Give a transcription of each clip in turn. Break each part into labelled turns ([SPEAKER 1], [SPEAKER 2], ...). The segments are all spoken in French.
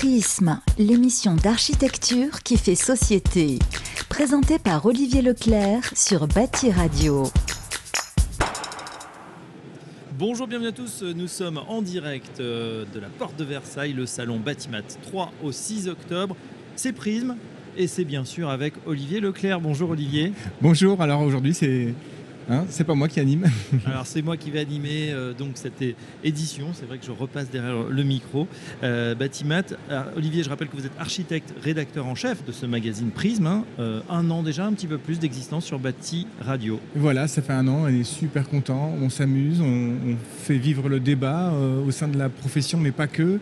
[SPEAKER 1] Prisme, l'émission d'architecture qui fait société. Présentée par Olivier Leclerc sur Bâti Radio.
[SPEAKER 2] Bonjour, bienvenue à tous. Nous sommes en direct euh, de la porte de Versailles, le salon Batimat 3 au 6 octobre. C'est Prisme et c'est bien sûr avec Olivier Leclerc. Bonjour Olivier.
[SPEAKER 3] Bonjour, alors aujourd'hui c'est Hein, c'est pas moi qui anime.
[SPEAKER 2] Alors c'est moi qui vais animer euh, donc cette édition. C'est vrai que je repasse derrière le micro. Euh, Batimat. Olivier, je rappelle que vous êtes architecte, rédacteur en chef de ce magazine Prisme. Hein. Euh, un an déjà, un petit peu plus d'existence sur Bati Radio.
[SPEAKER 3] Voilà, ça fait un an. On est super content. On s'amuse, on, fait vivre le débat au sein de la profession, mais pas que.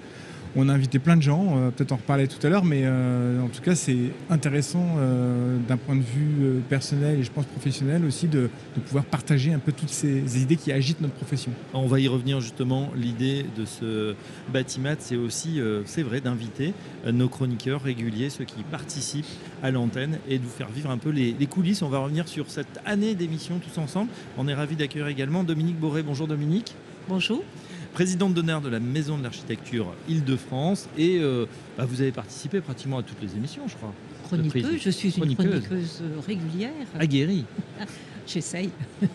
[SPEAKER 3] On a invité plein de gens, euh, peut-être en reparler tout à l'heure, mais euh, en tout cas c'est intéressant euh, d'un point de vue personnel et je pense professionnel aussi de, pouvoir partager un peu toutes ces, idées qui agitent notre profession.
[SPEAKER 2] On va y revenir justement. L'idée de ce bâtiment, c'est aussi, c'est vrai, d'inviter nos chroniqueurs réguliers, ceux qui participent à l'antenne et de vous faire vivre un peu les, les coulisses. On va revenir sur cette année d'émission tous ensemble. On est ravis d'accueillir également Dominique Boré. Bonjour Dominique.
[SPEAKER 4] Bonjour
[SPEAKER 2] présidente d'honneur de la Maison de l'Architecture Île-de-France. Et euh, bah, vous avez participé pratiquement à toutes les émissions, je crois.
[SPEAKER 4] Chroniqueuse, je suis une chroniqueuse, régulière.
[SPEAKER 2] Aguerrie.
[SPEAKER 4] J'essaye.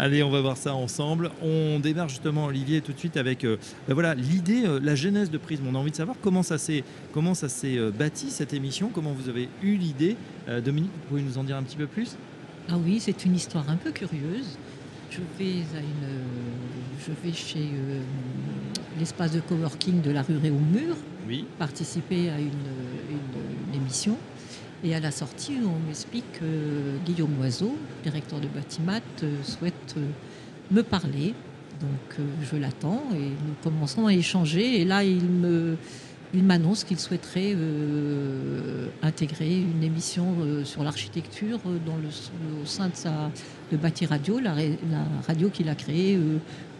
[SPEAKER 2] Allez, on va voir ça ensemble. On démarre justement, Olivier, tout de suite avec euh, bah, voilà l'idée, euh, la genèse de Prisme. On a envie de savoir comment ça s'est comment ça s'est bâti cette émission, comment vous avez eu l'idée. Dominique, vous pouvez nous en dire un petit peu plus?
[SPEAKER 4] Ah oui, c'est une histoire un peu curieuse. Je vais, à une, je vais chez euh, l'espace de coworking de la rue Réaumur, oui. participer à une, émission. Et à la sortie, on m'explique que Guillaume Oiseau, directeur de Batimat, euh, souhaite euh, me parler. Donc je l'attends et nous commençons à échanger. Et là, il me, il m'annonce qu'il souhaiterait euh, intégrer une émission euh, sur l'architecture euh, dans le, au sein de sa de Bâti Radio, la, radio qu'il a créée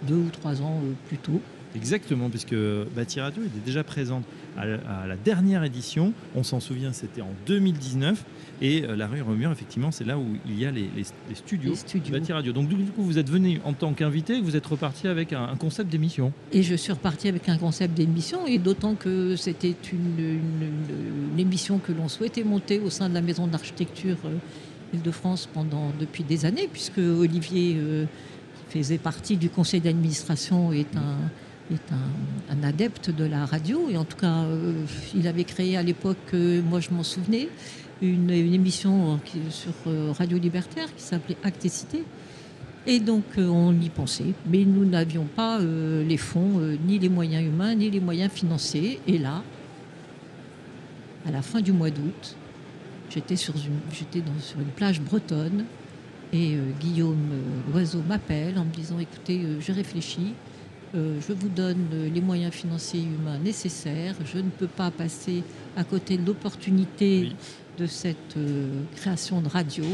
[SPEAKER 4] deux ou trois ans plus tôt.
[SPEAKER 2] Exactement, puisque Bâti Radio était déjà présente à la, dernière édition. On s'en souvient, c'était en 2019. Et la rue Remur, effectivement, c'est là où il y a les, studios, de Bâti Radio. Donc, du coup, vous êtes venu en tant qu'invité, vous êtes reparti avec un, concept d'émission.
[SPEAKER 4] Et je suis reparti avec un concept d'émission, et d'autant que c'était une, émission que l'on souhaitait monter au sein de la Maison d'architecture Île-de-France pendant depuis des années, puisque Olivier, qui faisait partie du conseil d'administration, est un est un, adepte de la radio. Et en tout cas, euh, il avait créé à l'époque, euh, moi je m'en souvenais, une, émission euh, sur Radio Libertaire qui s'appelait Acte et Cité. Et donc on y pensait, mais nous n'avions pas les fonds, ni les moyens humains, ni les moyens financiers. Et là, à la fin du mois d'août, j'étais sur une, j'étais sur une plage bretonne et Guillaume Loiseau m'appelle en me disant écoutez, j'ai réfléchi, euh, je vous donne les moyens financiers et humains nécessaires. Je ne peux pas passer à côté de l'opportunité de cette euh, création de radio.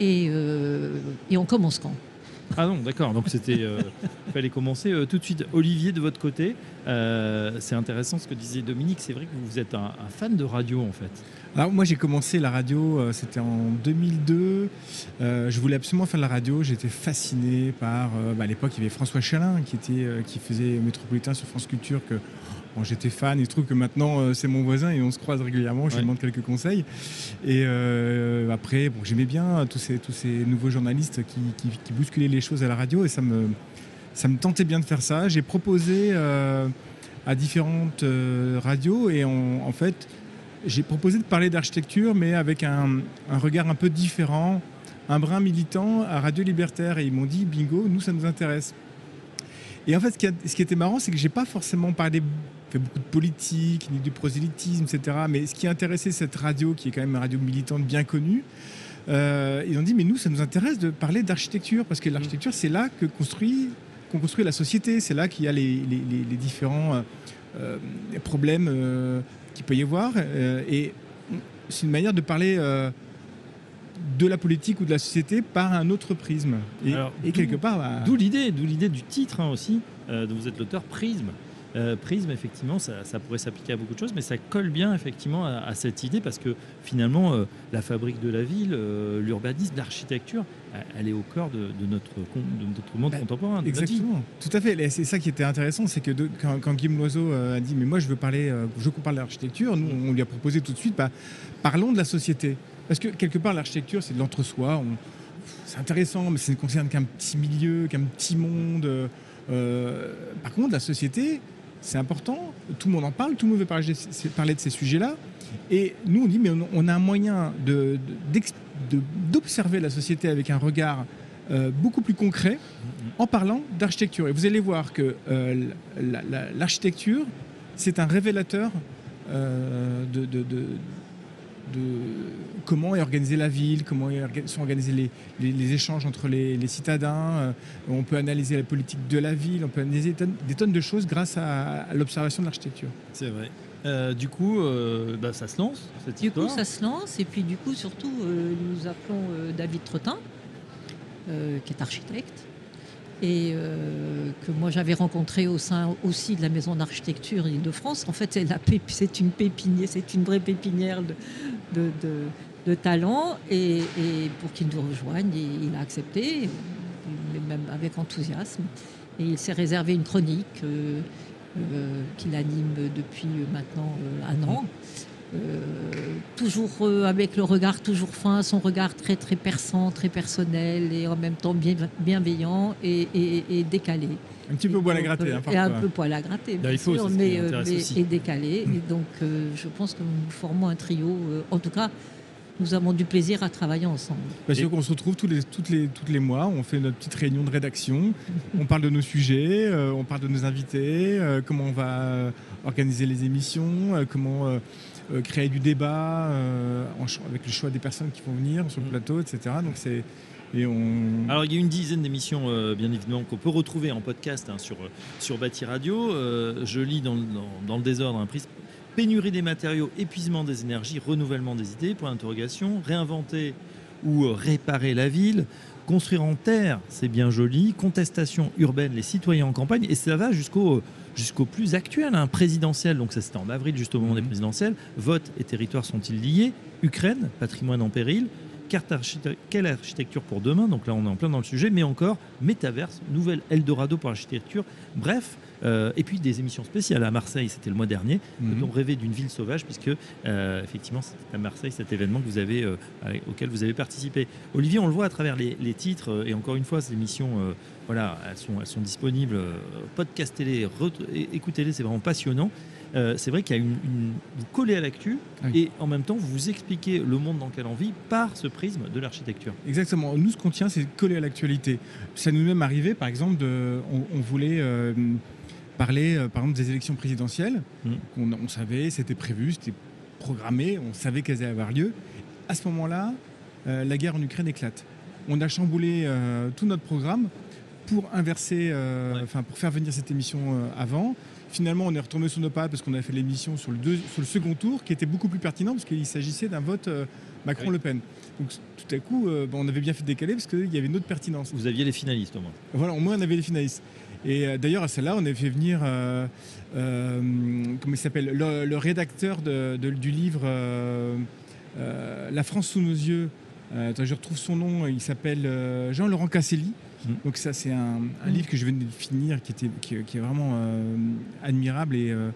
[SPEAKER 4] Et, euh, et on commence quand?
[SPEAKER 2] Ah non, d'accord. Donc c'était, il euh, fallait commencer euh, tout de suite. Olivier, de votre côté, euh, c'est intéressant ce que disait Dominique. C'est vrai que vous êtes un, fan de radio en fait.
[SPEAKER 3] Alors moi j'ai commencé la radio, c'était en 2002. je voulais absolument faire de la radio. J'étais fasciné par, bah, à l'époque il y avait François Chalin qui était, qui faisait Métropolitain sur France Culture que j'étais fan et je trouve que maintenant euh, c'est mon voisin et on se croise régulièrement. Je lui demande quelques conseils. Et euh, après, bon, j'aimais bien tous ces, tous ces nouveaux journalistes qui, bousculaient les choses à la radio et ça me, ça me tentait bien de faire ça. J'ai proposé euh, à différentes radios et en fait, j'ai proposé de parler d'architecture mais avec un, un, regard un peu différent, un brin militant à Radio Libertaire et ils m'ont dit bingo, nous ça nous intéresse. Et en fait, ce qui, ce qui était marrant, c'est que j'ai pas forcément parlé beaucoup de politique, ni du prosélytisme, etc. Mais ce qui a intéressé cette radio, qui est quand même une radio militante bien connue, euh, ils ont dit, mais nous, ça nous intéresse de parler d'architecture, parce que l'architecture, c'est là que construit, qu'on construit la société, c'est là qu'il y a les, différents euh, euh, problèmes qu'il peut y avoir. et c'est une manière de parler de la politique ou de la société par un autre prisme. Et, quelque part...
[SPEAKER 2] Bah, d'où l'idée, d'où l'idée du titre hein, aussi, dont vous êtes l'auteur, Prisme. Euh, Prisme, effectivement, ça, ça pourrait s'appliquer à beaucoup de choses, mais ça colle bien effectivement à, à cette idée parce que finalement, euh, la fabrique de la ville, euh, l'urbanisme, l'architecture, elle- est au cœur de, de notre, con- de notre monde
[SPEAKER 3] Bah,
[SPEAKER 2] contemporain.
[SPEAKER 3] Exactement, tout à fait. C'est ça qui était intéressant, c'est que de- quand, quand Guillaume Loiseau euh, a dit mais moi je veux parler, je veux qu'on parle d'architecture, nous on lui a proposé tout de suite, bah, parlons de la société, parce que quelque part l'architecture c'est de l'entre-soi. C'est intéressant, mais ça ne concerne qu'un petit milieu, qu'un petit monde. par contre, la société, c'est important. Tout le monde en parle, tout le monde veut parler de ces, sujets-là. Et nous, on dit, mais on, a un moyen d'observer la société avec un regard euh, beaucoup plus concret en parlant d'architecture. Et vous allez voir que euh, la- la- l'architecture, c'est un révélateur euh, de- de comment est organisée la ville, comment sont organisés les, les- les échanges entre les, les citadins. Euh, on peut analyser la politique de la ville, on peut analyser des tonnes, des tonnes de choses grâce à, à l'observation de l'architecture.
[SPEAKER 2] C'est vrai. Euh, du coup, euh, bah, ça se lance, cette
[SPEAKER 4] Du coup,
[SPEAKER 2] histoire.
[SPEAKER 4] ça se lance. Et puis, du coup, surtout, euh, nous appelons euh, David Trottin, euh, qui est architecte, et euh, que moi j'avais rencontré au sein aussi de la maison d'architecture Île-de-France. En fait, c'est une pépinière, c'est une vraie pépinière de, de, talents. Et, pour qu'il nous rejoigne, il, a accepté, même avec enthousiasme. Et il s'est réservé une chronique euh, euh, qu'il anime depuis maintenant un an. Euh, toujours euh, avec le regard toujours fin, son regard très très perçant, très personnel et en même temps bien, bienveillant et, et- et décalé.
[SPEAKER 3] Un petit peu poil à gratter. hein,
[SPEAKER 4] et un peu poil à gratter, bien
[SPEAKER 2] il faut,
[SPEAKER 4] mais, euh, et décalé. Et donc, euh, je pense que nous formons un trio. euh, en tout cas, nous avons du plaisir à travailler ensemble.
[SPEAKER 3] Parce
[SPEAKER 2] Et-
[SPEAKER 3] qu'on se retrouve tous les, toutes les, toutes les mois, on fait notre petite réunion de rédaction, on parle de nos sujets, euh, on parle de nos invités, euh, comment on va euh, organiser les émissions, euh, comment euh, créer du débat euh, en avec le choix des personnes qui vont venir sur le
[SPEAKER 2] Mhm.
[SPEAKER 3] plateau, etc. Donc c'est et on
[SPEAKER 2] Alors, il y a une dizaine d'émissions, euh, bien évidemment, qu'on peut retrouver en podcast hein, sur, sur Bâti Radio. Je lis dans, le- dans- dans le désordre un prisme. Pénurie des matériaux, épuisement des énergies, renouvellement des idées, point d'interrogation, réinventer ou réparer la ville, construire en terre, c'est bien joli, contestation urbaine, les citoyens en campagne, et ça va jusqu'au jusqu'au plus actuel, hein, présidentiel, donc ça c'était en avril, juste au moment des
[SPEAKER 3] Mhm.
[SPEAKER 2] présidentielles, vote et territoire sont-ils liés? Ukraine, patrimoine en péril, architecture, quelle architecture pour demain? Donc là, on est en plein dans le sujet, mais encore métaverse, nouvelle Eldorado pour l'architecture. Bref, euh, et puis des émissions spéciales à Marseille, c'était le mois dernier.
[SPEAKER 3] Mhm.
[SPEAKER 2] Peut-on rêver d'une ville sauvage? Puisque euh, effectivement, c'était à Marseille cet événement que vous avez, euh, auquel vous avez participé. Olivier, on le voit à travers les, les titres, et encore une fois, ces émissions, voilà, elles sont, elles sont disponibles. Podcastez-les, écoutez-les, c'est vraiment passionnant. Euh, c'est vrai qu'il y a une, une- vous collez à l'actu
[SPEAKER 3] Oui.
[SPEAKER 2] et en même temps vous expliquez le monde dans lequel on vit par ce prisme de l'architecture.
[SPEAKER 3] Exactement. Nous, ce qu'on tient, c'est de coller à l'actualité. Ça nous est même arrivé, par exemple, de, on, on voulait euh, parler, euh, par exemple, des élections présidentielles.
[SPEAKER 2] Mhm.
[SPEAKER 3] On, on savait, c'était prévu, c'était programmé, on savait qu'elles allaient avoir lieu. À ce moment-là, euh, la guerre en Ukraine éclate. On a chamboulé euh, tout notre programme pour inverser, euh,
[SPEAKER 2] Ouais.
[SPEAKER 3] enfin pour faire venir cette émission avant. Finalement, on est retourné sur nos pas parce qu'on a fait l'émission sur, le deux- sur le second tour, qui était beaucoup plus pertinent parce qu'il s'agissait d'un vote euh, Macron-Le Pen. Donc tout à coup, euh, ben, on avait bien fait décaler parce qu'il y avait une autre pertinence.
[SPEAKER 2] Vous aviez les finalistes au moins.
[SPEAKER 3] Voilà, au moins on avait les finalistes. Et euh, d'ailleurs, à celle-là, on avait fait venir, euh, euh, comment il s'appelle, le, le rédacteur de- de- du livre euh, La France sous nos yeux. Je retrouve son nom, il s'appelle Jean-Laurent Casselli.
[SPEAKER 2] Mhm.
[SPEAKER 3] Donc ça, c'est un, un livre que je venais de finir, qui, était, qui, qui est vraiment euh, admirable et, euh,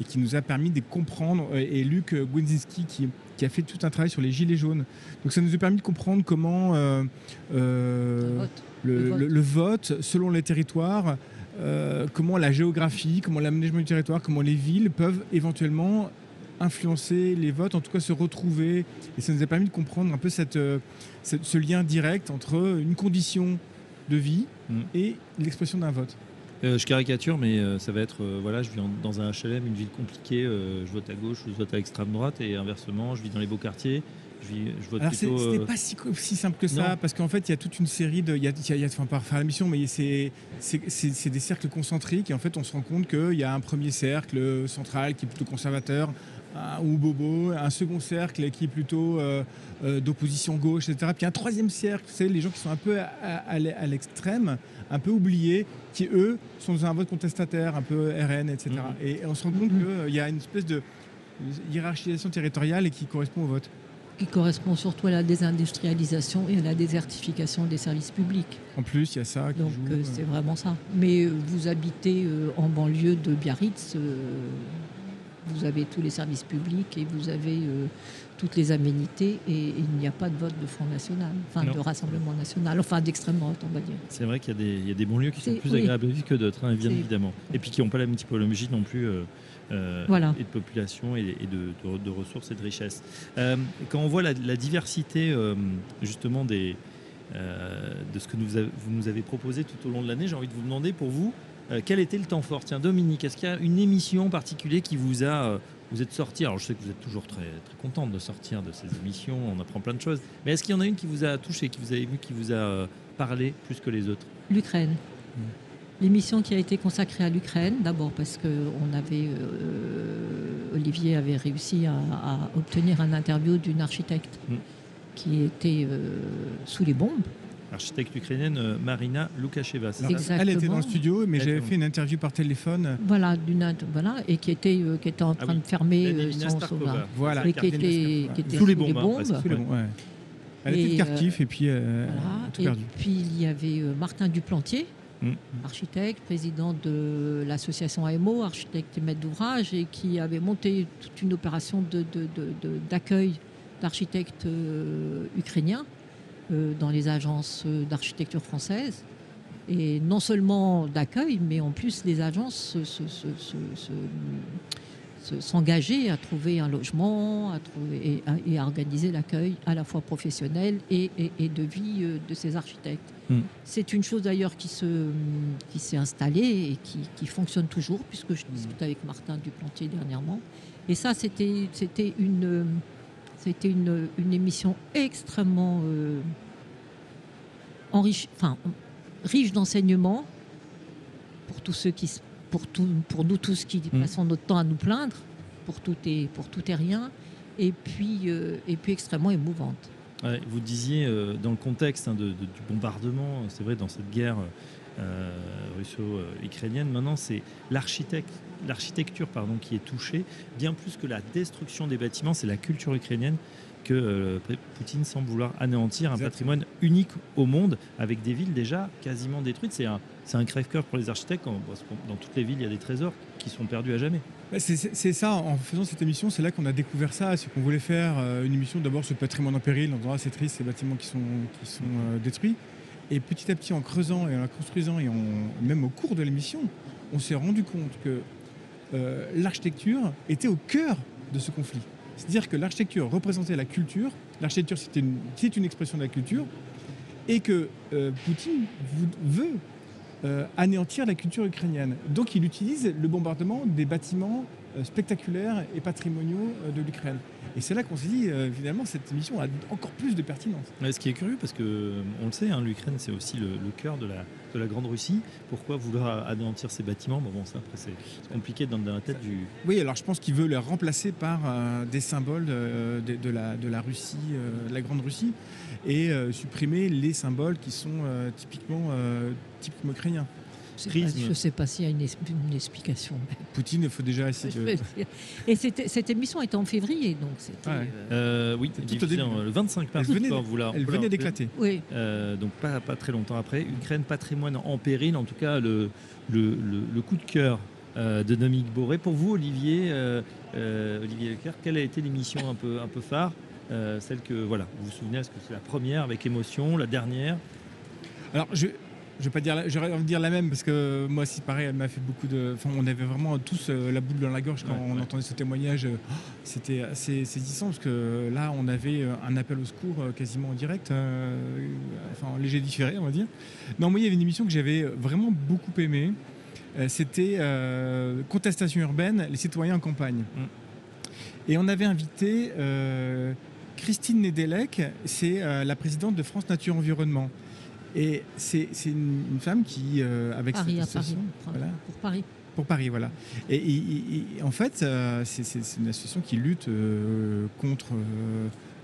[SPEAKER 3] et qui nous a permis de comprendre. Et, et Luc Gwinzinski, qui, qui a fait tout un travail sur les gilets jaunes. Donc ça nous a permis de comprendre comment... euh, euh,
[SPEAKER 4] Vote.
[SPEAKER 3] le,
[SPEAKER 4] Le vote.
[SPEAKER 3] le- le vote selon les territoires, euh, comment la géographie, comment l'aménagement du territoire, comment les villes peuvent éventuellement influencer les votes, en tout cas se retrouver. Et ça nous a permis de comprendre un peu cette, euh, cette- ce lien direct entre une condition de vie
[SPEAKER 2] Mm.
[SPEAKER 3] et l'expression d'un vote.
[SPEAKER 2] Euh, je caricature, mais euh, ça va être euh, voilà, je vis en- dans un HLM, une ville compliquée, je vote à gauche, je vote à extrême droite, et inversement, je vis dans les beaux quartiers, je, vis, je vote
[SPEAKER 3] Alors
[SPEAKER 2] plutôt.
[SPEAKER 3] c'était pas si, si simple que ça,
[SPEAKER 2] non.
[SPEAKER 3] parce qu'en fait il y a toute une série de, il y a, y a- il y a- enfin pas refaire la mission, mais c'est des cercles concentriques et en fait on se rend compte qu'il y a un premier cercle central qui est plutôt conservateur, ou bobo, un second cercle qui est plutôt euh, euh, d'opposition gauche, etc. Puis un troisième cercle, c'est les gens qui sont un peu à, à- à l'extrême, un peu oubliés, qui eux sont dans un vote contestataire, un peu RN, etc.
[SPEAKER 2] Mhm.
[SPEAKER 3] Et on se rend compte
[SPEAKER 4] Mhm.
[SPEAKER 3] qu'il y a une espèce de hiérarchisation territoriale et qui correspond au vote.
[SPEAKER 4] qui correspond surtout à la désindustrialisation et à la désertification des services publics.
[SPEAKER 3] En plus, il y a ça qui
[SPEAKER 4] Donc euh,
[SPEAKER 3] euh,
[SPEAKER 4] c'est vraiment ça. Mais euh, vous habitez euh, en banlieue de Biarritz, euh, vous avez tous les services publics et vous avez euh, toutes les aménités et il n'y a pas de vote de Front National, enfin
[SPEAKER 2] Non.
[SPEAKER 4] de Rassemblement National, enfin d'extrême droite on va dire.
[SPEAKER 2] C'est vrai qu'il y, a des- il y a des bons lieux qui sont plus
[SPEAKER 4] oui.
[SPEAKER 2] agréables à vivre que d'autres, hein, bien
[SPEAKER 4] C'est-
[SPEAKER 2] évidemment. Et puis qui n'ont pas la même typologie non plus. euh, euh,
[SPEAKER 4] Voilà.
[SPEAKER 2] et de population et, et de, de- de ressources et de richesses. Quand on voit la, la diversité justement des, de ce que nous vous nous avez proposé tout au long de l'année, j'ai envie de vous demander pour vous, euh, quel était le temps fort? Tiens, Dominique, est-ce qu'il y a une émission en particulier qui vous a... euh, vous êtes sorti, alors je sais que vous êtes toujours très, très contente de sortir de ces émissions, on apprend plein de choses, mais est-ce qu'il y en a une qui vous a touché, qui vous avez vu, qui vous a euh, parlé plus que les autres?
[SPEAKER 4] L'Ukraine. L'émission qui a été consacrée à l'Ukraine, d'abord parce que on avait, euh, Olivier avait réussi à, à obtenir un interview d'une architecte
[SPEAKER 2] Mm.
[SPEAKER 4] qui était euh, sous les bombes.
[SPEAKER 2] Architecte ukrainienne euh, Marina Lukasheva.
[SPEAKER 3] Elle était dans le studio, mais j'avais fait une interview par téléphone.
[SPEAKER 4] Voilà, d'une voilà, et qui était, euh, qui était en
[SPEAKER 2] Ah
[SPEAKER 4] train
[SPEAKER 2] oui.
[SPEAKER 4] de fermer euh, son son-
[SPEAKER 3] Voilà.
[SPEAKER 4] et qui était,
[SPEAKER 3] Starkova.
[SPEAKER 4] qui était
[SPEAKER 2] Sous les bombes, hein.
[SPEAKER 3] Sous les
[SPEAKER 2] ouais.
[SPEAKER 3] Elle
[SPEAKER 4] Et,
[SPEAKER 3] était de Kharkiv et puis euh,
[SPEAKER 4] Voilà.
[SPEAKER 3] tout
[SPEAKER 4] Et
[SPEAKER 3] perdu.
[SPEAKER 4] puis il y avait euh, Martin Duplantier,
[SPEAKER 2] Mm.
[SPEAKER 4] architecte, président de l'association AMO, architecte et maître d'ouvrage, et qui avait monté toute une opération de- de- de- de- d'accueil d'architectes euh, ukrainiens dans les agences euh, d'architecture françaises. Et non seulement d'accueil, mais en plus les agences se- se- se- se- se- se- s'engager à trouver un logement à trouver, et, à, et à organiser l'accueil à la fois professionnel et, et- et de vie euh, de ces architectes.
[SPEAKER 2] Mm.
[SPEAKER 4] C'est une chose d'ailleurs qui, se, qui s'est installée et qui, qui fonctionne toujours, puisque je discutais avec Martin Duplantier dernièrement. Et ça, c'était, c'était, une, euh, c'était une, une émission extrêmement euh, enfin, riche d'enseignements pour tous ceux qui, pour, tout, pour nous tous qui
[SPEAKER 2] Mm.
[SPEAKER 4] passons notre temps à nous plaindre, pour tout et, pour tout et rien, et puis, euh, et puis extrêmement émouvante.
[SPEAKER 2] Ouais, vous disiez euh, dans le contexte hein, de- de- du bombardement, c'est vrai dans cette guerre euh, russo-ukrainienne, maintenant c'est l'architecte, l'architecture pardon, qui est touchée, bien plus que la destruction des bâtiments, c'est la culture ukrainienne que euh, Poutine semble vouloir anéantir un patrimoine unique au monde, avec des villes déjà quasiment détruites. C'est un, c'est un crève-cœur pour les architectes, parce que dans toutes les villes, il y a des trésors qui sont perdus à jamais.
[SPEAKER 3] C'est ça, en faisant cette émission, c'est là qu'on a découvert ça. C'est qu'on voulait faire euh, une émission d'abord sur le patrimoine en péril, en disant ah, c'est triste, ces bâtiments qui sont, qui sont euh, détruits. Et petit à petit, en creusant et en la construisant, et en- même au cours de l'émission, on s'est rendu compte que euh, l'architecture était au cœur de ce conflit. C'est-à-dire que l'architecture représentait la culture, l'architecture c'était une, une expression de la culture, et que euh, Poutine veut euh, anéantir la culture ukrainienne. Donc il utilise le bombardement des bâtiments spectaculaires et patrimoniaux de l'Ukraine. Et c'est là qu'on s'est dit, euh, finalement, cette émission a encore plus de pertinence.
[SPEAKER 2] Ouais, Ce qui est curieux, parce que euh, on le sait, hein, l'Ukraine c'est aussi le, le cœur de la, de la Grande Russie. Pourquoi vouloir anéantir ces bâtiments? Bon, bon ça après c'est compliqué dans, dans la tête du.
[SPEAKER 3] Oui, alors je pense qu'il veut les remplacer par euh, des symboles de, de la, de la Russie, euh, de la Grande Russie, et supprimer les symboles qui sont typiquement, typiquement ukrainiens.
[SPEAKER 4] Je sais
[SPEAKER 2] Prisme.
[SPEAKER 4] pas- Je ne sais pas s'il y a une, es- une explication.
[SPEAKER 3] Poutine, il faut déjà essayer de...
[SPEAKER 4] Et cette émission était en février, donc c'était.
[SPEAKER 3] Ouais.
[SPEAKER 4] euh,
[SPEAKER 2] Euh, oui,
[SPEAKER 3] C'est tout au
[SPEAKER 2] diffusé
[SPEAKER 3] début.
[SPEAKER 2] en- le 25 mars.
[SPEAKER 3] Elle venait- Elle d'éclater.
[SPEAKER 4] oui,
[SPEAKER 2] Euh, donc pas, pas très longtemps après. Ukraine, patrimoine en péril, en tout cas le, le, le- le coup de cœur euh, de Dominique Boré. Pour vous, Olivier, euh, euh, Olivier Leclerc, quelle a été l'émission un peu, un peu phare Euh, Celle que, voilà, vous vous souvenez, est-ce que c'est la première avec émotion, la dernière?
[SPEAKER 3] Alors, je je vais pas dire, la- j'aurais envie de dire la même parce que moi, si pareil, elle m'a fait beaucoup de. Enfin, on avait vraiment tous euh, la boule dans la gorge quand
[SPEAKER 2] Ouais,
[SPEAKER 3] on
[SPEAKER 2] ouais.
[SPEAKER 3] entendait ce témoignage. Euh, C'était assez saisissant parce que là, on avait euh, un appel au secours quasiment en direct, euh, enfin en léger différé, on va dire. Non, moi, il y avait une émission que j'avais vraiment beaucoup aimée. C'était euh, Contestation urbaine, les citoyens en campagne.
[SPEAKER 2] Mm.
[SPEAKER 3] Et on avait invité euh, Christine Nedelec, c'est la présidente de France Nature Environnement. Et c'est une, une femme qui, euh, avec
[SPEAKER 4] Paris,
[SPEAKER 3] cette
[SPEAKER 4] à Paris.
[SPEAKER 3] association,
[SPEAKER 4] Pour,
[SPEAKER 3] voilà.
[SPEAKER 4] pour Paris.
[SPEAKER 3] Pour Paris, voilà. Et, et- et en fait, euh, c'est une association qui lutte euh, contre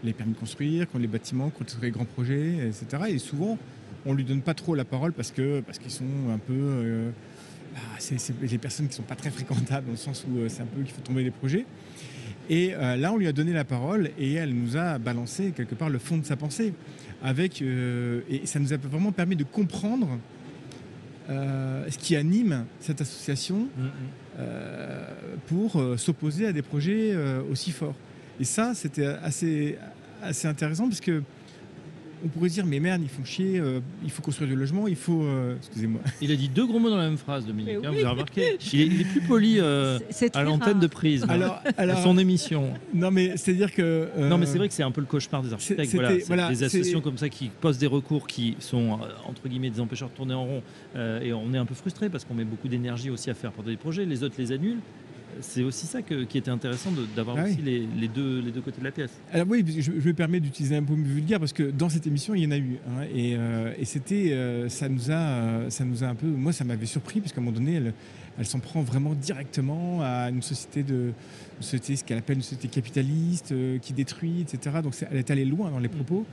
[SPEAKER 3] les permis de construire, contre les bâtiments, contre les grands projets, etc. Et souvent, on lui donne pas trop la parole parce que parce qu'ils sont un peu bah, c'est les personnes qui sont pas très fréquentables dans le sens où c'est un peu qu'il faut tomber les projets. Et euh, là, on lui a donné la parole et elle nous a balancé quelque part le fond de sa pensée. Avec, euh, et ça nous a vraiment permis de comprendre euh, ce qui anime cette association pour s'opposer à des projets aussi forts. Et ça, c'était assez, assez intéressant parce que on pourrait se dire, mais merde, ils font chier, euh, il faut construire du logement, il faut. euh, Excusez-moi.
[SPEAKER 2] Il a dit deux gros mots dans la même phrase, Dominique.
[SPEAKER 4] Mais
[SPEAKER 2] hein,
[SPEAKER 4] oui.
[SPEAKER 2] vous avez remarqué il est, il est plus poli euh,
[SPEAKER 4] C'est- c'est
[SPEAKER 2] à
[SPEAKER 4] très
[SPEAKER 2] l'antenne de prise.
[SPEAKER 3] Alors,
[SPEAKER 2] à
[SPEAKER 3] alors
[SPEAKER 2] son émission.
[SPEAKER 3] non, mais c'est-à-dire que. euh,
[SPEAKER 2] Non, mais c'est vrai que c'est un peu le cauchemar des architectes.
[SPEAKER 3] c'était-
[SPEAKER 2] Voilà, c'est
[SPEAKER 3] voilà,
[SPEAKER 2] des
[SPEAKER 3] c'est-
[SPEAKER 2] associations comme ça qui posent des recours qui sont, euh, entre guillemets, des empêcheurs de tourner en rond. euh, et on est un peu frustré parce qu'on met beaucoup d'énergie aussi à faire porter des projets. Les autres les annulent. C'est aussi ça que- qui était intéressant d'avoir
[SPEAKER 3] Ah oui.
[SPEAKER 2] aussi les, les deux, les deux côtés de la pièce.
[SPEAKER 3] Alors oui, je, je me permets d'utiliser un mot vulgaire parce que dans cette émission, il y en a eu. hein, et euh, et c'était, euh, ça nous a, euh, ça nous a un peu, moi, ça m'avait surpris parce qu'à un moment donné, elle, elle s'en prend vraiment directement à une société de, une société, ce qu'elle appelle une société capitaliste euh, qui détruit, etc. Donc elle est allée loin dans les propos.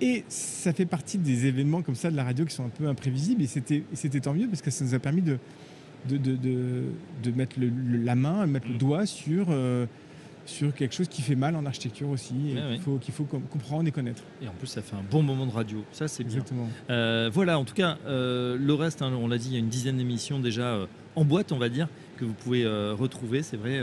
[SPEAKER 3] Et ça fait partie des événements comme ça de la radio qui sont un peu imprévisibles. Et c'était, et c'était tant mieux parce que ça nous a permis de, de, de, de- de mettre le- le- la main, mettre le
[SPEAKER 2] Mm.
[SPEAKER 3] doigt sur, euh, sur quelque chose qui fait mal en architecture aussi et qu'il faut, qu'il faut com- comprendre et connaître.
[SPEAKER 2] Et en plus, ça fait un bon moment de radio. Ça, c'est bien.
[SPEAKER 3] Exactement.
[SPEAKER 2] Euh, voilà, en tout cas, euh, le reste, hein, on l'a dit, il y a une dizaine d'émissions déjà en boîte, on va dire, que vous pouvez retrouver, c'est vrai,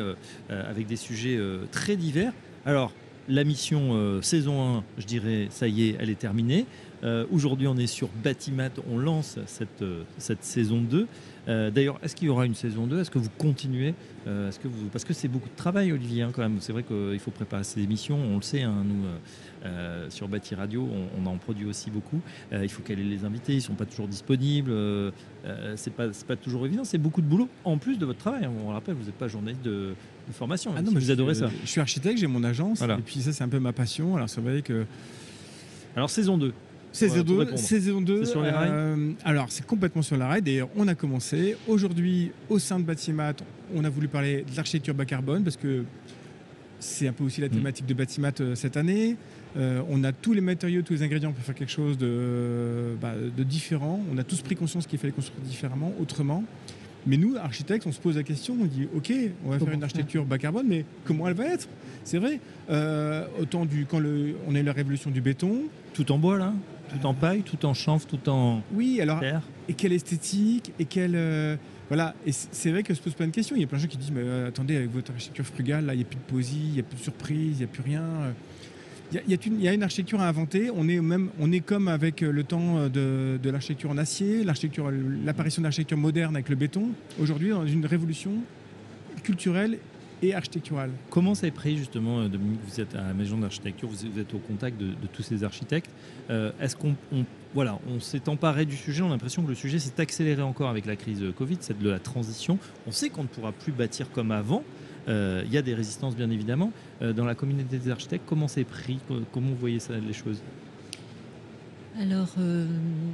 [SPEAKER 2] avec des sujets très divers. Alors, la mission euh, saison 1, je dirais, ça y est, elle est terminée. Euh, Aujourd'hui, on est sur Batimat, on lance cette, euh, cette saison 2. Euh, D'ailleurs, est-ce qu'il y aura une saison 2 Est-ce que vous continuez Euh, Est-ce que vous... Parce que c'est beaucoup de travail, Olivier, hein, quand même. C'est vrai qu'il faut préparer ces émissions, on le sait, hein, nous, euh, sur Bâti Radio, on, on en produit aussi beaucoup. Il faut caler les invités, ils sont pas toujours disponibles. C'est pas pas toujours évident. C'est beaucoup de boulot en plus de votre travail. On le rappelle, vous n'êtes pas journaliste de, de formation.
[SPEAKER 3] Ah non,
[SPEAKER 2] si
[SPEAKER 3] mais
[SPEAKER 2] vous adorez ça.
[SPEAKER 3] Je suis architecte, j'ai mon agence
[SPEAKER 2] Voilà.
[SPEAKER 3] et puis ça c'est un peu ma passion. Alors c'est vrai que
[SPEAKER 2] Alors saison 2.
[SPEAKER 3] Saison
[SPEAKER 2] Pour
[SPEAKER 3] 2,
[SPEAKER 2] répondre.
[SPEAKER 3] saison 2
[SPEAKER 2] C'est sur les rails
[SPEAKER 3] euh, alors c'est complètement sur la rail. D'ailleurs on a commencé aujourd'hui au sein de Batimat. On a voulu parler de l'architecture bas carbone parce que c'est un peu aussi la
[SPEAKER 2] Mm.
[SPEAKER 3] thématique de Batimat euh, cette année. Euh, on a tous les matériaux, tous les ingrédients pour faire quelque chose de, bah, de différent. On a tous pris conscience qu'il fallait construire différemment, autrement. Mais nous, architectes, on se pose la question, on dit, OK, on va faire une architecture bas carbone, mais comment elle va être? C'est vrai. Euh, autant du, quand le, on a eu la révolution du béton,
[SPEAKER 2] Tout en bois là? Tout en paille, tout en chanvre, tout en
[SPEAKER 3] oui, alors,
[SPEAKER 2] terre
[SPEAKER 3] et quelle esthétique, et quelle... euh, voilà, et c'est vrai que se pose plein de questions. Il y a plein de gens qui disent, mais euh, attendez, avec votre architecture frugale, là, il n'y a plus de poésie, il n'y a plus de surprise, il n'y a plus rien. euh. Il y a, il y a une, architecture à inventer. On est, même, on est comme avec le temps de, de l'architecture en acier, l'apparition de l'architecture moderne avec le béton. Aujourd'hui, dans une révolution culturelle et architecturale.
[SPEAKER 2] Comment ça est pris justement, euh, Dominique Vous êtes à la maison d'architecture, vous êtes au contact de, tous ces architectes. Euh, Est-ce qu'on on- voilà, on s'est emparé du sujet On a l'impression que le sujet s'est accéléré encore avec la crise euh, Covid, c'est de la transition. On sait qu'on ne pourra plus bâtir comme avant. Il y a des résistances bien évidemment. Dans la communauté des architectes, comment c'est pris? Co- Comment vous voyez ça, les choses?
[SPEAKER 4] Alors, euh,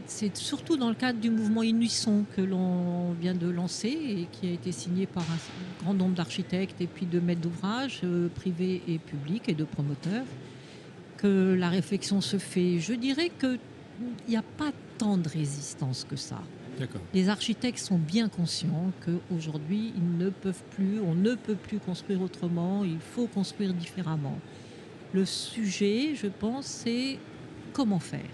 [SPEAKER 4] c'est surtout dans le cadre du mouvement Inuisson que l'on vient de lancer et qui a été signé par un grand nombre d'architectes et puis de maîtres d'ouvrage euh, privés et publics et de promoteurs, que la réflexion se fait. Je dirais qu'il n'y a pas tant de résistance que ça. Les architectes sont bien conscients qu'aujourd'hui, ils ne peuvent plus, on ne peut plus construire autrement, il faut construire différemment. Le sujet, je pense, c'est comment faire.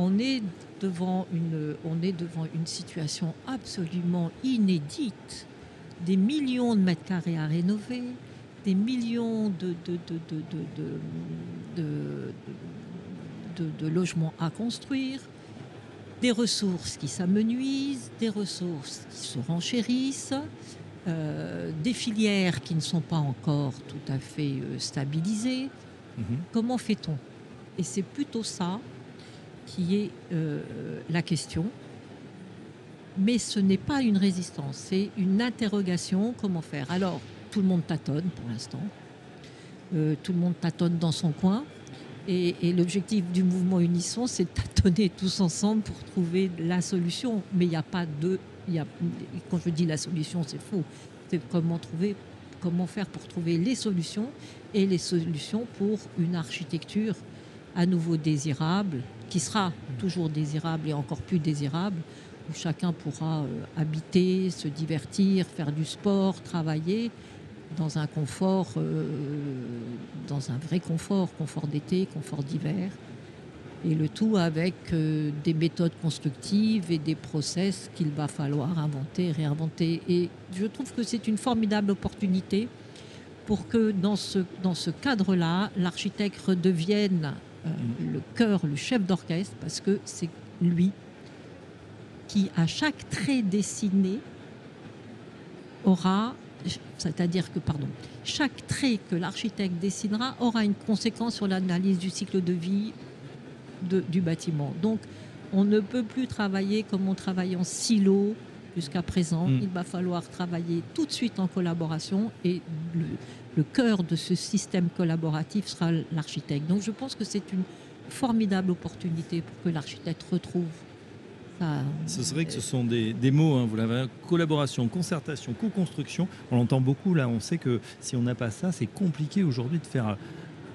[SPEAKER 4] On est devant une, on est devant une situation absolument inédite. Des millions de mètres carrés à rénover, des millions de, de, de, de, de, de- de- de- de logements à construire, des ressources qui s'amenuisent, des ressources qui se renchérissent, euh, des filières qui ne sont pas encore tout à fait euh, stabilisées.
[SPEAKER 2] Mhm.
[SPEAKER 4] Comment fait-on? Et c'est plutôt ça qui est euh, la question. Mais ce n'est pas une résistance, c'est une interrogation. Comment faire Alors, tout le monde tâtonne pour l'instant. Euh, tout le monde tâtonne dans son coin. Et, l'objectif du mouvement Unisson, c'est de tâtonner tous ensemble pour trouver la solution. Mais il n'y a pas de y a, quand je dis la solution, c'est faux. C'est comment comment faire pour trouver les solutions et les solutions pour une architecture à nouveau désirable, qui sera toujours désirable et encore plus désirable, où chacun pourra euh, habiter, se divertir, faire du sport, travailler dans un confort, euh, dans un vrai confort, confort d'été, confort d'hiver. Et le tout avec euh, des méthodes constructives et des process qu'il va falloir inventer, réinventer. Et je trouve que c'est une formidable opportunité pour que dans ce, dans ce cadre-là, l'architecte redevienne le cœur, le chef d'orchestre, parce que c'est lui qui, à chaque trait dessiné, aura, c'est-à-dire que, pardon, chaque trait que l'architecte dessinera aura une conséquence sur l'analyse du cycle de vie du bâtiment. Donc, on ne peut plus travailler comme on travaille en silo jusqu'à présent.
[SPEAKER 2] Mm.
[SPEAKER 4] Il va falloir travailler tout de suite en collaboration et le, le cœur de ce système collaboratif sera l'architecte. Donc, je pense que c'est une formidable opportunité pour que l'architecte retrouve sa,
[SPEAKER 2] Ce serait que ce sont des, des mots, hein, vous l'avez, collaboration, concertation, co-construction. On l'entend beaucoup là. On sait que si on n'a pas ça, c'est compliqué aujourd'hui de faire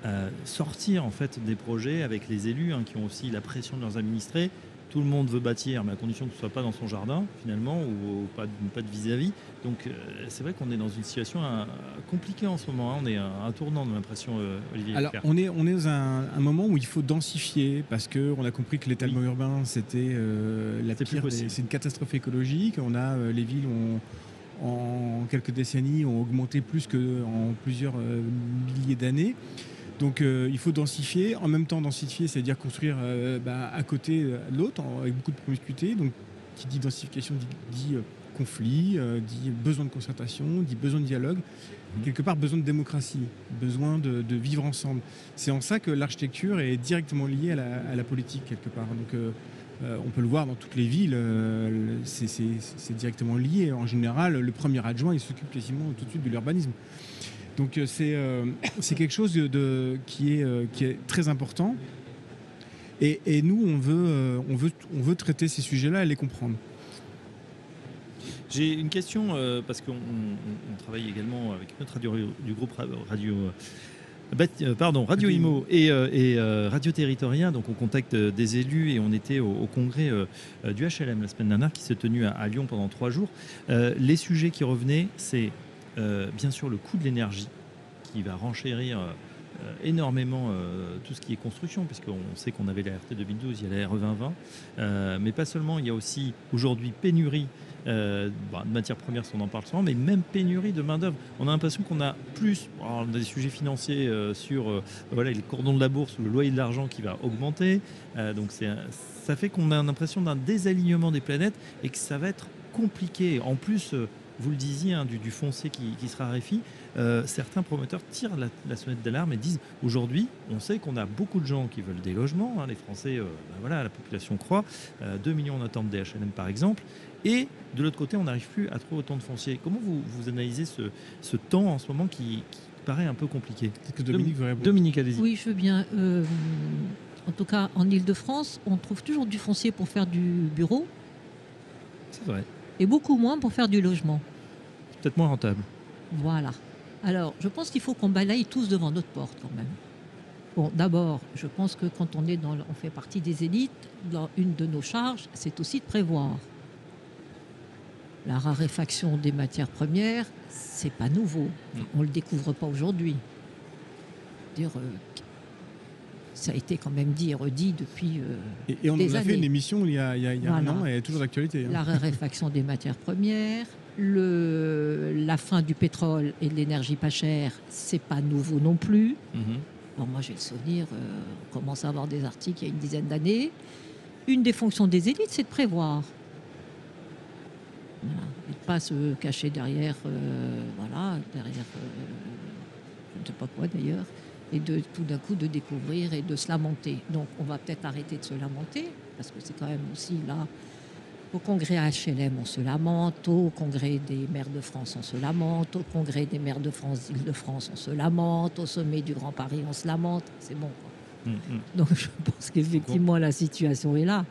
[SPEAKER 2] euh, sortir en fait des projets avec les élus hein, qui ont aussi la pression de leurs administrés. Tout le monde veut bâtir, mais à condition que ce ne soit pas dans son jardin finalement ou, ou pas, de- pas de vis-à-vis. Donc euh, c'est vrai qu'on est dans une situation euh, compliquée en ce moment. hein. On est à un tournant de l'impression, euh, Olivier.
[SPEAKER 3] Alors, on est, on est dans un, un moment où il faut densifier parce qu'on a compris que l'étalement
[SPEAKER 2] Oui.
[SPEAKER 3] urbain, c'était euh, la pire, c'est une catastrophe écologique. On a euh, les villes ont, en quelques décennies ont augmenté plus qu'en plusieurs milliers d'années. Donc, euh, il faut densifier. En même temps, densifier, c'est-à-dire construire euh, bah, à côté euh, de l'autre en- avec beaucoup de promiscuité. Donc, qui dit densification dit, dit, euh, conflit, euh, dit besoin de concertation, dit besoin de dialogue, quelque part besoin de démocratie, besoin de, de vivre ensemble. C'est en ça que l'architecture est directement liée à la, à la politique quelque part. Donc euh, euh, on peut le voir dans toutes les villes, euh, le- c'est- c'est c'est directement lié. En général, le premier adjoint, il s'occupe quasiment tout de suite de l'urbanisme. Donc euh, c'est euh, c'est quelque chose de, de- qui, est, euh, qui est très important. Et, et nous, on veut, on, veut, on veut traiter ces sujets-là et les comprendre.
[SPEAKER 2] J'ai une question euh, parce qu'on on- on travaille également avec notre radio du groupe ra- radio. euh, Pardon, Radio Imo et, euh, et, Radio Territorien. Donc, on contacte des élus et on était au, au congrès du HLM la semaine dernière qui s'est tenu à, à Lyon pendant trois jours. Les sujets qui revenaient, c'est bien sûr le coût de l'énergie qui va renchérir euh, euh, énormément euh, tout ce qui est construction, puisqu'on sait qu'on avait la RT 2012, il y a la RE 2020, Euh, mais pas seulement, il y a aussi aujourd'hui pénurie euh, bah, de matières premières, si on en parle souvent, mais même pénurie de main-d'œuvre. On a l'impression qu'on a plus alors, on a des sujets financiers euh, sur euh, voilà, les cordons de la bourse ou le loyer de l'argent qui va augmenter. Euh, donc ça fait qu'on a l'impression d'un désalignement des planètes et que ça va être compliqué. En plus, euh, vous le disiez, hein, du, du foncier qui, qui se raréfie, euh, certains promoteurs tirent la, la sonnette d'alarme et disent aujourd'hui, on sait qu'on a beaucoup de gens qui veulent des logements. hein, les Français, euh, ben voilà, la population croît. Euh, 2 millions en attente des HLM par exemple. Et de l'autre côté, on n'arrive plus à trouver autant de fonciers. Comment vous, vous analysez ce, ce temps en ce moment qui, qui paraît un peu compliqué?
[SPEAKER 3] Que Dominique veut répondre.
[SPEAKER 2] Dominique, allez-y.
[SPEAKER 4] Oui, je veux bien. Euh, en tout cas, en Ile-de-France, on trouve toujours du foncier pour faire du bureau
[SPEAKER 2] C'est vrai.
[SPEAKER 4] Et beaucoup moins pour faire du logement.
[SPEAKER 2] Peut-être moins rentable.
[SPEAKER 4] Voilà. Alors, je pense qu'il faut qu'on balaye tous devant notre porte quand même. Bon, d'abord, je pense que quand on est dans, on fait partie des élites, dans une de nos charges, c'est aussi de prévoir. La raréfaction des matières premières, c'est pas nouveau. On le découvre pas aujourd'hui. Dire, euh, ça a été quand même dit et redit depuis euh,
[SPEAKER 3] Et, et on
[SPEAKER 4] Des
[SPEAKER 3] a fait une émission il y a, il y un an et elle est toujours d'actualité. hein.
[SPEAKER 4] la raréfaction des matières premières, le, la fin du pétrole et de l'énergie pas chère, c'est pas nouveau non plus.
[SPEAKER 2] Mhm.
[SPEAKER 4] Bon, moi, j'ai le souvenir, euh, on commence à avoir des articles il y a une dizaine d'années. Une des fonctions des élites, c'est de prévoir. Voilà. Et de pas se cacher derrière, euh, voilà, derrière, je ne sais pas quoi d'ailleurs, et de tout d'un coup de découvrir et de se lamenter. Donc, on va peut-être arrêter de se lamenter, parce que c'est quand même aussi là. Au congrès HLM, on se lamente. Au congrès des maires de France, on se lamente. Au congrès des maires de France, d'Île-de-France, on se lamente. Au sommet du Grand Paris, on se lamente. C'est bon. quoi.
[SPEAKER 2] Mhm.
[SPEAKER 4] Donc je pense qu'effectivement la situation est là.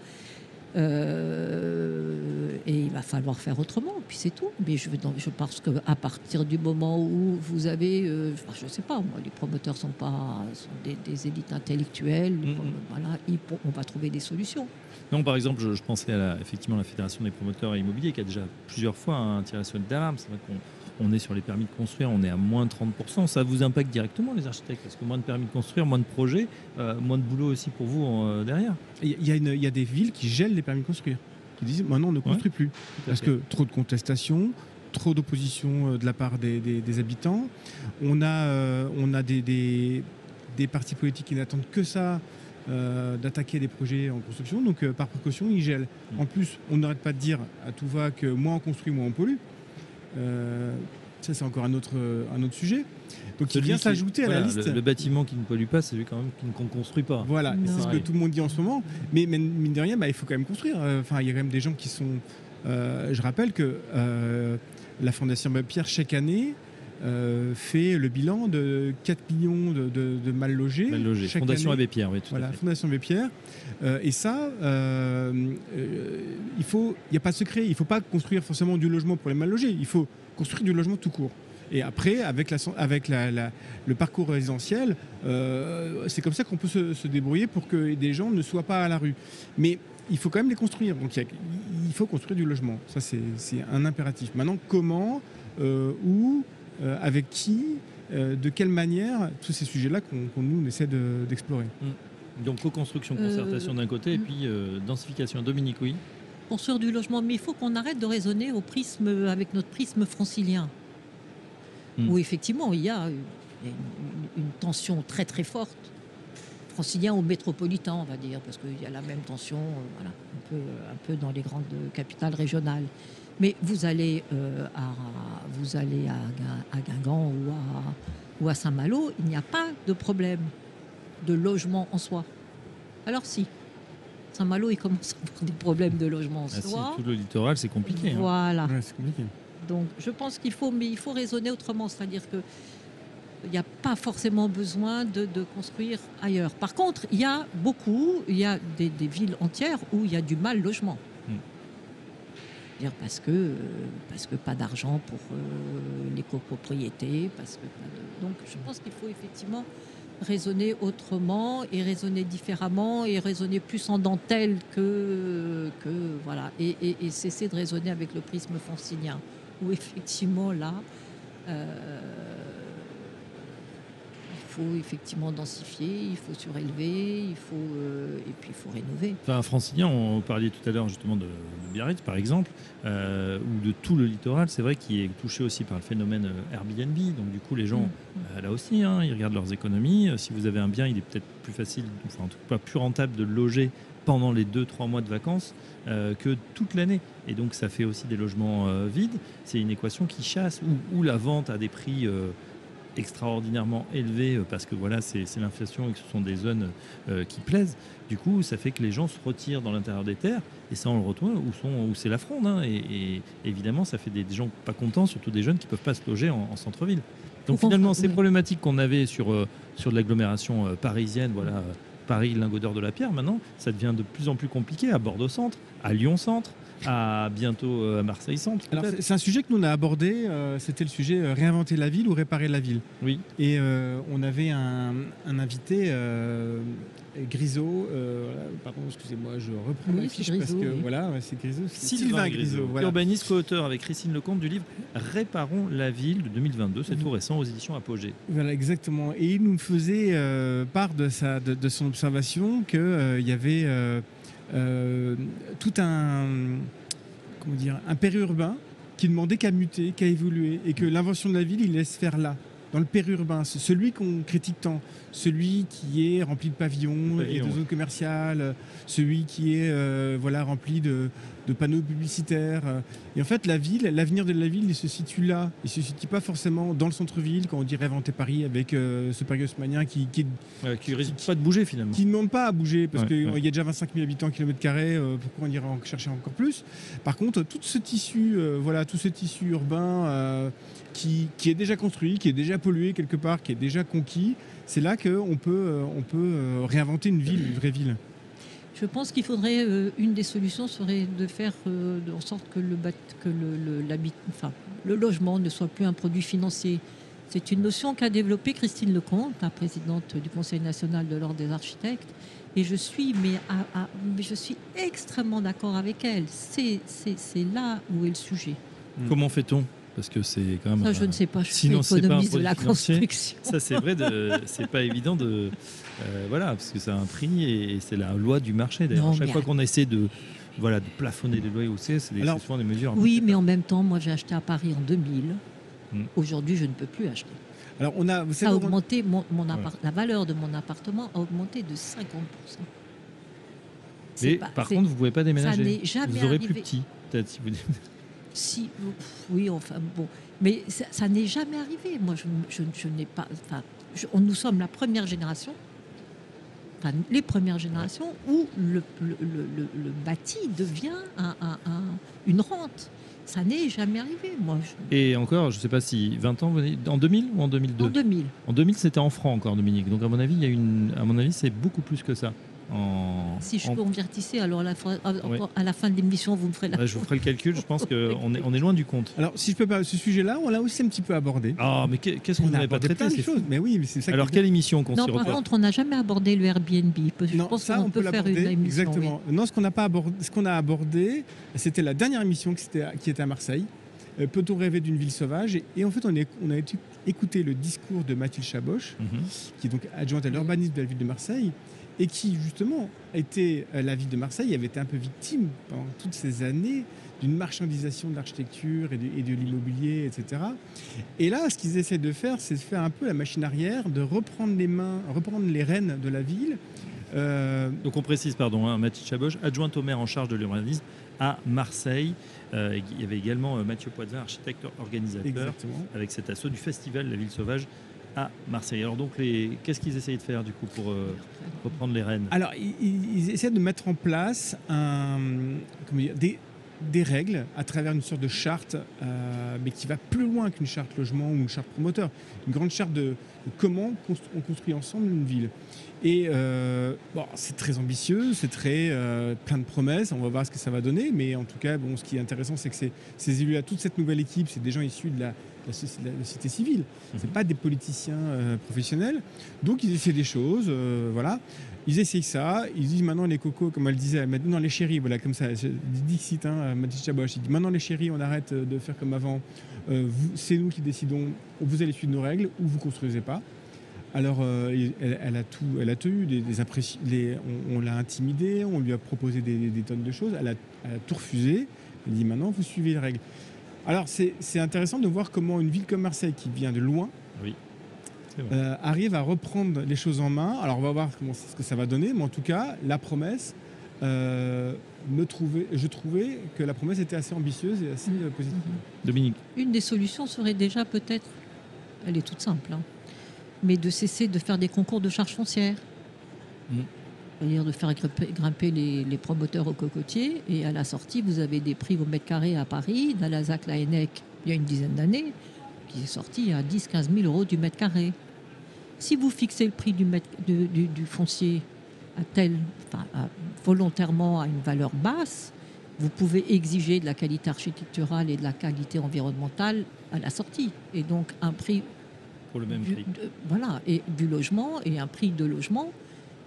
[SPEAKER 4] Euh, et il va falloir faire autrement, puis c'est tout. Mais je, je pense qu'à partir du moment où vous avez, euh, je ne sais pas, moi, les promoteurs sont pas sont des, élites intellectuelles, mm-hmm. voilà, on va trouver des solutions.
[SPEAKER 2] Non, par exemple, je, pensais à la, effectivement la Fédération des promoteurs immobiliers qui a déjà plusieurs fois un tiré sur d'alarme. C'est vrai qu'on on est sur les permis de construire, on est à moins de 30%. Ça vous impacte directement les architectes Parce que moins de permis de construire, moins de projets, euh, moins de boulot aussi pour vous euh, derrière.
[SPEAKER 3] Il y, a des villes qui gèlent les permis de construire, qui disent maintenant on ne construit plus. Parce que trop de contestations, trop d'opposition euh, de la part des, habitants. On a, on a des, des, partis politiques qui n'attendent que ça. d'attaquer des projets en construction. Donc, par précaution, ils gèlent. Mm. En plus, on n'arrête pas de dire à tout va que moins on construit, moins on pollue. Euh, ça, c'est encore un autre, un autre sujet. Donc, il vient s'ajouter à la liste.
[SPEAKER 2] Le, bâtiment qui ne pollue pas, c'est lui quand même qu'on ne construit pas.
[SPEAKER 3] Voilà, c'est ce que tout le monde dit en ce moment. Mais, mine de rien, bah, il faut quand même construire. Euh, enfin, il y a quand même des gens qui sont. Euh, je rappelle que la Fondation Pierre, chaque année, fait le bilan de 4 millions de, mal logés.
[SPEAKER 2] Mal logés. Fondation Abbé Pierre, oui, tout
[SPEAKER 3] voilà,
[SPEAKER 2] à fait.
[SPEAKER 3] Fondation Abbé Pierre. et ça, il faut, il n'y a pas de secret. Il ne faut pas construire forcément du logement pour les mal logés. Il faut construire du logement tout court. Et après, avec, la, avec le parcours résidentiel, euh, c'est comme ça qu'on peut se, débrouiller pour que des gens ne soient pas à la rue. Mais il faut quand même les construire. Donc il, faut construire du logement. Ça, c'est un impératif. Maintenant, comment, euh, où, euh, avec qui, de quelle manière, tous ces sujets-là qu'on nous essaie d'explorer.
[SPEAKER 2] Mmh. Donc co-construction, concertation d'un côté, et mmh. puis densification. Dominique, oui
[SPEAKER 4] construire du logement, mais il faut qu'on arrête de raisonner au prisme, avec notre prisme francilien, hmm. où effectivement il y a une, tension très très forte, francilien ou métropolitain, on va dire, parce qu'il y a la même tension euh, voilà, un, peu, un peu dans les grandes capitales régionales. Mais vous allez, euh, à, vous allez à, Guingamp ou à, ou à Saint-Malo, il n'y a pas de problème de logement en soi. Alors si, Saint-Malo, il commence à avoir des problèmes de logement en ah soi.
[SPEAKER 2] tout le littoral, c'est compliqué. Hein.
[SPEAKER 4] Voilà. Donc, je pense qu'il faut, mais il faut raisonner autrement, c'est-à-dire que il n'y a pas forcément besoin de, construire ailleurs. Par contre, il y a beaucoup, il y a des, villes entières où il y a du mal logement. Parce que, parce que pas d'argent pour euh, les copropriétés, parce que donc je pense qu'il faut effectivement raisonner autrement et raisonner différemment et raisonner plus en dentelle que, que voilà et, cesser de raisonner avec le prisme francilien. Où effectivement là euh, faut effectivement densifier, il faut surélever, il faut euh, et puis il faut rénover.
[SPEAKER 2] Enfin, francilien, on parlait tout à l'heure justement de, Biarritz par exemple, euh, ou de tout le littoral, c'est vrai qu'il est touché aussi par le phénomène euh, Airbnb. Donc du coup, les gens, mm. là aussi, hein, ils regardent leurs économies. Si vous avez un bien, il est peut-être plus facile, enfin en tout cas plus rentable de le loger pendant les 2-3 mois de vacances que toute l'année. Et donc ça fait aussi des logements vides. C'est une équation qui chasse, ou, la vente à des prix extraordinairement élevé euh, parce que voilà, c'est l'inflation et que ce sont des zones euh, qui plaisent. Du coup, ça fait que les gens se retirent dans l'intérieur des terres et ça, on le retrouve où, où c'est la fronde. Hein. et, évidemment, ça fait des, gens pas contents, surtout des jeunes qui peuvent pas se loger en, centre-ville. Donc finalement, ces problématiques qu'on avait sur, euh, sur l'agglomération parisienne, voilà, Paris, lingot d'or de la pierre, maintenant, ça devient de plus en plus compliqué à Bordeaux-Centre, à Lyon-Centre à bientôt euh, à Marseille Centre.
[SPEAKER 3] Alors c'est un sujet que nous on a abordé, euh, c'était le sujet euh, réinventer la ville ou réparer la ville.
[SPEAKER 2] Oui.
[SPEAKER 3] Et on avait un, invité, Grisot, pardon, excusez-moi, je reprends
[SPEAKER 4] ma
[SPEAKER 3] fiche parce que voilà, c'est Grisot,
[SPEAKER 2] Sylvain, Grisot, urbaniste co-auteur avec Christine Lecomte du livre Réparons la ville de 2022, c'est tout récent aux éditions Apogée.
[SPEAKER 3] Voilà, exactement. Et il nous faisait part de, sa, de, son observation qu'il y avait euh, tout un, comment dire, un périurbain qui demandait qu'à muter, qu'à évoluer, et que l'invention de la ville, il laisse faire là, dans le périurbain, celui qu'on critique tant, celui qui est rempli de pavillons, et de zones commerciales, celui qui est euh, voilà, rempli de, de panneaux publicitaires. Et en fait, la ville, l'avenir de la ville, il se situe là. Il ne se situe pas forcément dans le centre-ville, quand on dit réinventer Paris avec euh, ce Paris haussmanien qui qui,
[SPEAKER 2] qui risque pas de bouger finalement.
[SPEAKER 3] Qui ne demande pas à bouger, parce qu'il y a déjà 25 000 habitants kilomètre carré, euh, pourquoi on irait en chercher encore plus? Par contre, tout ce tissu, euh, voilà, tout ce tissu urbain qui, qui, est déjà construit, qui est déjà pollué quelque part, qui est déjà conquis, c'est là qu'on peut, on peut réinventer une ville, une vraie ville.
[SPEAKER 4] Je pense qu'il faudrait, euh, une des solutions serait de faire euh, en sorte que, le, logement ne soit plus un produit financier. C'est une notion qu'a développée Christine Lecomte, la présidente du Conseil national de l'Ordre des architectes. Et je suis, mais, je suis extrêmement d'accord avec elle. C'est là où est le sujet.
[SPEAKER 2] Comment fait-on? Parce que c'est quand même.
[SPEAKER 4] Ça, je ne sais pas. Je suis
[SPEAKER 2] Sinon, c'est pas un
[SPEAKER 4] de la
[SPEAKER 2] financier.
[SPEAKER 4] construction.
[SPEAKER 2] Ça, c'est vrai, de... c'est pas évident de. euh, voilà, parce que c'est un prix et c'est la loi du marché. D'ailleurs, chaque
[SPEAKER 4] mais-
[SPEAKER 2] fois qu'on essaie de, voilà, de plafonner les loyers haussés, c'est des-
[SPEAKER 3] Alors-
[SPEAKER 2] c'est souvent des mesures.
[SPEAKER 4] Oui, mais en même temps, moi, j'ai acheté à Paris en 2000.
[SPEAKER 2] Hmm.
[SPEAKER 4] Aujourd'hui, je ne peux plus acheter.
[SPEAKER 3] Alors, on a, vous
[SPEAKER 4] Ça a
[SPEAKER 3] savez, on-
[SPEAKER 4] augmenté, mon, mon appart- la valeur de mon appartement a augmenté de 50%. C'est
[SPEAKER 2] Mais
[SPEAKER 4] pas-
[SPEAKER 2] par contre, vous pouvez pas déménager.
[SPEAKER 4] jamais
[SPEAKER 2] vous aurez
[SPEAKER 4] arrivé.
[SPEAKER 2] plus petit, peut-être. Si vous...
[SPEAKER 4] si, oui, enfin bon, mais ça, ça n'est jamais arrivé. Moi, je, je- je n'ai pas. Enfin, je- nous sommes la première génération, enfin les premières générations où le, le- le- le- bâti devient un- un- un- une rente. Ça n'est jamais arrivé. Moi,
[SPEAKER 2] Et encore, je sais pas si 20 ans, en 2000 ou en 2002
[SPEAKER 4] en 2000.
[SPEAKER 2] En 2000, c'était en francs encore, Dominique. Donc à mon avis, il y a une, à mon avis, c'est beaucoup plus que ça. En,
[SPEAKER 4] Si je
[SPEAKER 2] en-
[SPEAKER 4] convertissais, alors à la, fin- à,
[SPEAKER 2] Ouais.
[SPEAKER 4] à la fin de l'émission, vous me ferez la.
[SPEAKER 2] Ouais, je vous ferai le calcul. Je pense qu'on est, on est loin du compte.
[SPEAKER 3] alors, si je peux pas, ce sujet-là, on l'a aussi un petit peu abordé.
[SPEAKER 2] Ah, mais qu'est- qu'est-ce qu'on n'avait pas
[SPEAKER 3] abordé
[SPEAKER 2] traité c'est
[SPEAKER 3] choses. Mais oui, mais c'est ça.
[SPEAKER 2] Alors quelle émission qu'on
[SPEAKER 4] non, par contre, on n'a jamais abordé le Airbnb. Je
[SPEAKER 3] Non,
[SPEAKER 4] pense
[SPEAKER 3] ça,
[SPEAKER 4] qu'on
[SPEAKER 3] on peut
[SPEAKER 4] peut faire une émission.
[SPEAKER 3] Exactement. Non, ce qu'on n'a pas abordé, ce qu'on a abordé, c'était la dernière émission qui était, qui était à Marseille. Euh, Peut-on rêver d'une ville sauvage? Et, et en fait, on, est- on a écouté le discours de Mathilde Chaboch,
[SPEAKER 2] Mhm.
[SPEAKER 3] qui est donc adjointe à l'urbanisme de la ville de Marseille, et qui justement était euh, la ville de Marseille avait été un peu victime pendant toutes ces années d'une marchandisation de l'architecture et de, et de l'immobilier, etc. Et là, ce qu'ils essaient de faire, c'est de faire un peu la machine arrière, de reprendre les mains, reprendre les rênes de la ville. Euh,
[SPEAKER 2] Donc on précise, pardon, hein, Mathilde Chaboch, adjointe au maire en charge de l'urbanisme à Marseille. Euh, il y avait également Mathieu Poitvin, architecte organisateur,
[SPEAKER 3] exactement.
[SPEAKER 2] avec cet assaut du festival La Ville Sauvage à Marseille. Alors donc, les... qu'est-ce qu'ils essayent de faire du coup pour euh, reprendre les rênes?
[SPEAKER 3] Alors, ils, ils- essaient de mettre en place un, comment des, des règles à travers une sorte de charte, euh, mais qui va plus loin qu'une charte logement ou une charte promoteur. Une grande charte de, de comment on construit ensemble une ville. Et euh, bon, c'est très ambitieux, c'est très euh, plein de promesses. On va voir ce que ça va donner, mais en tout cas, bon, ce qui est intéressant, c'est que ces, ces élus-là, toute cette nouvelle équipe, c'est des gens issus de la, de la soci- de la société civile. C'est pas des politiciens professionnels. Donc ils essaient des choses, voilà. Ils essayent ça. Ils disent maintenant les cocos, comme elle disait, maintenant les chéris, voilà, comme ça. Dixit, hein, Mathilde Chaboch, il dit maintenant les chéris, on arrête euh, de faire comme avant. Euh, c'est nous qui décidons. Vous allez suivre nos règles ou vous construisez pas. Alors, euh, elle, a tout, elle a tout eu, des, on, l'a intimidée, on lui a proposé des, tonnes de choses, elle a, elle a tout refusé. Elle dit maintenant, vous suivez les règles. Alors, c'est intéressant de voir comment une ville comme Marseille, qui vient de loin. Euh, arrive à reprendre les choses en main. Alors, on va voir comment, ce que ça va donner, mais en tout cas, la promesse, euh, me trouvait, je trouvais que la promesse était assez ambitieuse et assez euh, positive.
[SPEAKER 2] Dominique
[SPEAKER 4] Une des solutions serait déjà peut-être, elle est toute simple, hein, mais de cesser de faire des concours de charges foncières.
[SPEAKER 2] Mm.
[SPEAKER 4] C'est-à-dire de faire grimper, grimper les, les promoteurs au cocotier et à la sortie, vous avez des prix au mètre carré à Paris, Dalazac, la Hennec, il y a une dizaine d'années, qui est sorti à 10-15 000 euros du mètre carré. Si vous fixez le prix du, mètre- du, du- du foncier à tel, enfin, à- volontairement à une valeur basse, vous pouvez exiger de la qualité architecturale et de la qualité environnementale à la sortie. Et donc un prix,
[SPEAKER 2] pour le même
[SPEAKER 4] du,
[SPEAKER 2] prix.
[SPEAKER 4] de- voilà, et du logement et un prix de logement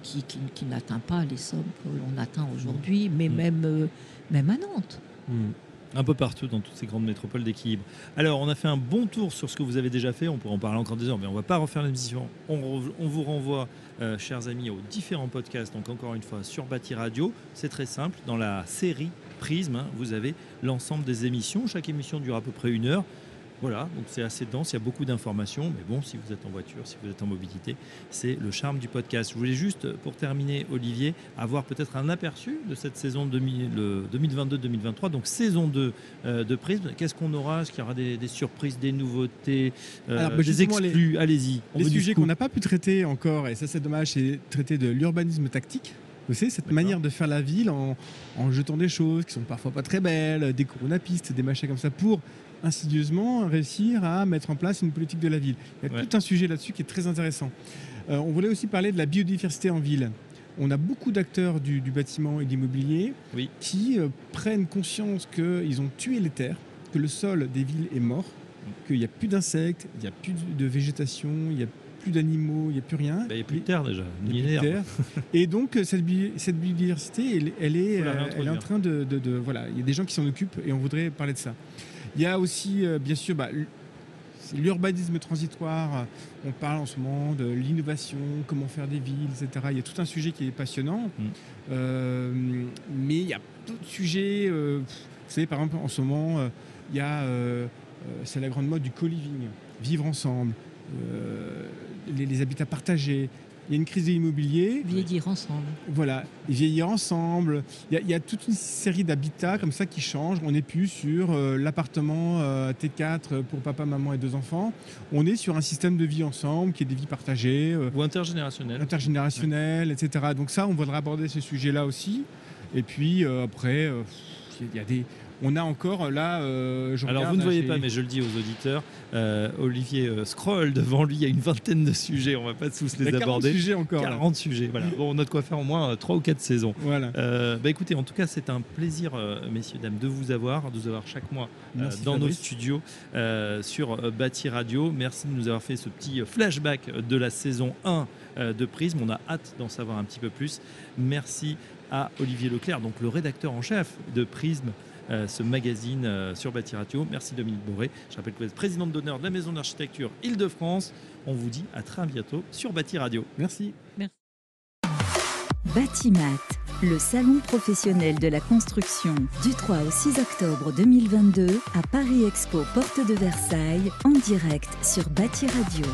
[SPEAKER 4] qui, qui- qui n'atteint pas les sommes que l'on atteint aujourd'hui, mais
[SPEAKER 2] Mm.
[SPEAKER 4] même, euh, même à Nantes.
[SPEAKER 2] Un peu partout dans toutes ces grandes métropoles d'équilibre. Alors, on a fait un bon tour sur ce que vous avez déjà fait. On pourrait en parler encore des heures, mais on ne va pas refaire l'émission. On, vous renvoie, euh, chers amis, aux différents podcasts. Donc, encore une fois, sur Bâti Radio. C'est très simple. Dans la série Prisme, hein, vous avez l'ensemble des émissions. Chaque émission dure à peu près une heure. Voilà, donc c'est assez dense, il y a beaucoup d'informations, mais bon, si vous êtes en voiture, si vous êtes en mobilité, c'est le charme du podcast. Je voulais juste, pour terminer, Olivier, avoir peut-être un aperçu de cette saison 2000 le 2022-2023, donc saison 2 euh, de Prisme. Qu'est-ce qu'on aura? Est-ce qu'il y aura des, des surprises, des nouveautés, euh,
[SPEAKER 3] Alors, bah,
[SPEAKER 2] des exclus? Allez-y.
[SPEAKER 3] Les sujets qu'on n'a pas pu traiter encore, et ça c'est dommage, c'est traiter de l'urbanisme tactique. Vous savez, cette manière de faire la ville en, en jetant des choses qui sont parfois pas très belles, des coronapistes, des machins comme ça, pour insidieusement réussir à mettre en place une politique de la ville. Il y a
[SPEAKER 2] Ouais.
[SPEAKER 3] tout un sujet là-dessus qui est très intéressant. Euh, on voulait aussi parler de la biodiversité en ville. on a beaucoup d'acteurs du, bâtiment et de l'immobilier
[SPEAKER 2] oui.
[SPEAKER 3] qui euh, prennent conscience qu'ils ont tué les terres, que le sol des villes est mort, qu'il n'y a plus d'insectes, il n'y a plus de végétation, il n'y a plus d'animaux, il n'y a plus rien.
[SPEAKER 2] Bah, il n'y a plus de terre déjà,
[SPEAKER 3] ni terre. Et donc cette, cette biodiversité, elle, est, elle est en train de, Voilà, il y a des gens qui s'en occupent et on voudrait parler de ça. Il y a aussi, bien sûr, bah, l'urbanisme transitoire, on parle en ce moment de l'innovation, comment faire des villes, etc. Il y a tout un sujet qui est passionnant, mm. euh, mais il y a d'autres sujets. Euh, vous savez, par exemple, en ce moment, euh, il y a, c'est la grande mode du co-living, vivre ensemble, les, habitats partagés, il y a une crise de l'immobilier.
[SPEAKER 4] Vieillir ensemble.
[SPEAKER 3] Voilà, vieillir ensemble. Il y, a, toute une série d'habitats comme ça qui changent. On n'est plus sur euh, l'appartement euh, T4 pour papa, maman et deux enfants. On est sur un système de vie ensemble qui est des vies partagées.
[SPEAKER 2] Euh, Ou intergénérationnelles.
[SPEAKER 3] Intergénérationnelles, etc. Donc ça, on voudrait aborder ce sujet-là aussi. Et puis après, il y a des on a encore là.
[SPEAKER 2] Euh, Alors vous ne voyez pas, mais je le dis aux auditeurs. Euh, Olivier euh, scroll devant lui. Il y a une vingtaine de sujets. On va pas tous les aborder.
[SPEAKER 3] 40 sujets encore.
[SPEAKER 2] 40 sujets. Voilà. Bon, on a de quoi faire au moins 3 ou 4 saisons.
[SPEAKER 3] Voilà.
[SPEAKER 2] bah écoutez, en tout cas, c'est un plaisir, messieurs dames, de vous avoir, de vous avoir chaque mois dans nos studios sur Bâti Radio. Merci de nous avoir fait ce petit flashback de la saison 1 de Prisme. On a hâte d'en savoir un petit peu plus. Merci à Olivier Leclerc, donc le rédacteur en chef de Prisme. Euh, ce magazine euh, sur Bâti Radio. Merci Dominique Boré. Je rappelle que vous êtes présidente d'honneur de la Maison d'Architecture Île-de-France. On vous dit à très bientôt sur Bâti Radio.
[SPEAKER 3] Merci.
[SPEAKER 4] Merci.
[SPEAKER 1] Batimat, le salon professionnel de la construction du 3 au 6 octobre 2022 à Paris Expo Porte de Versailles en direct sur Bâti Radio.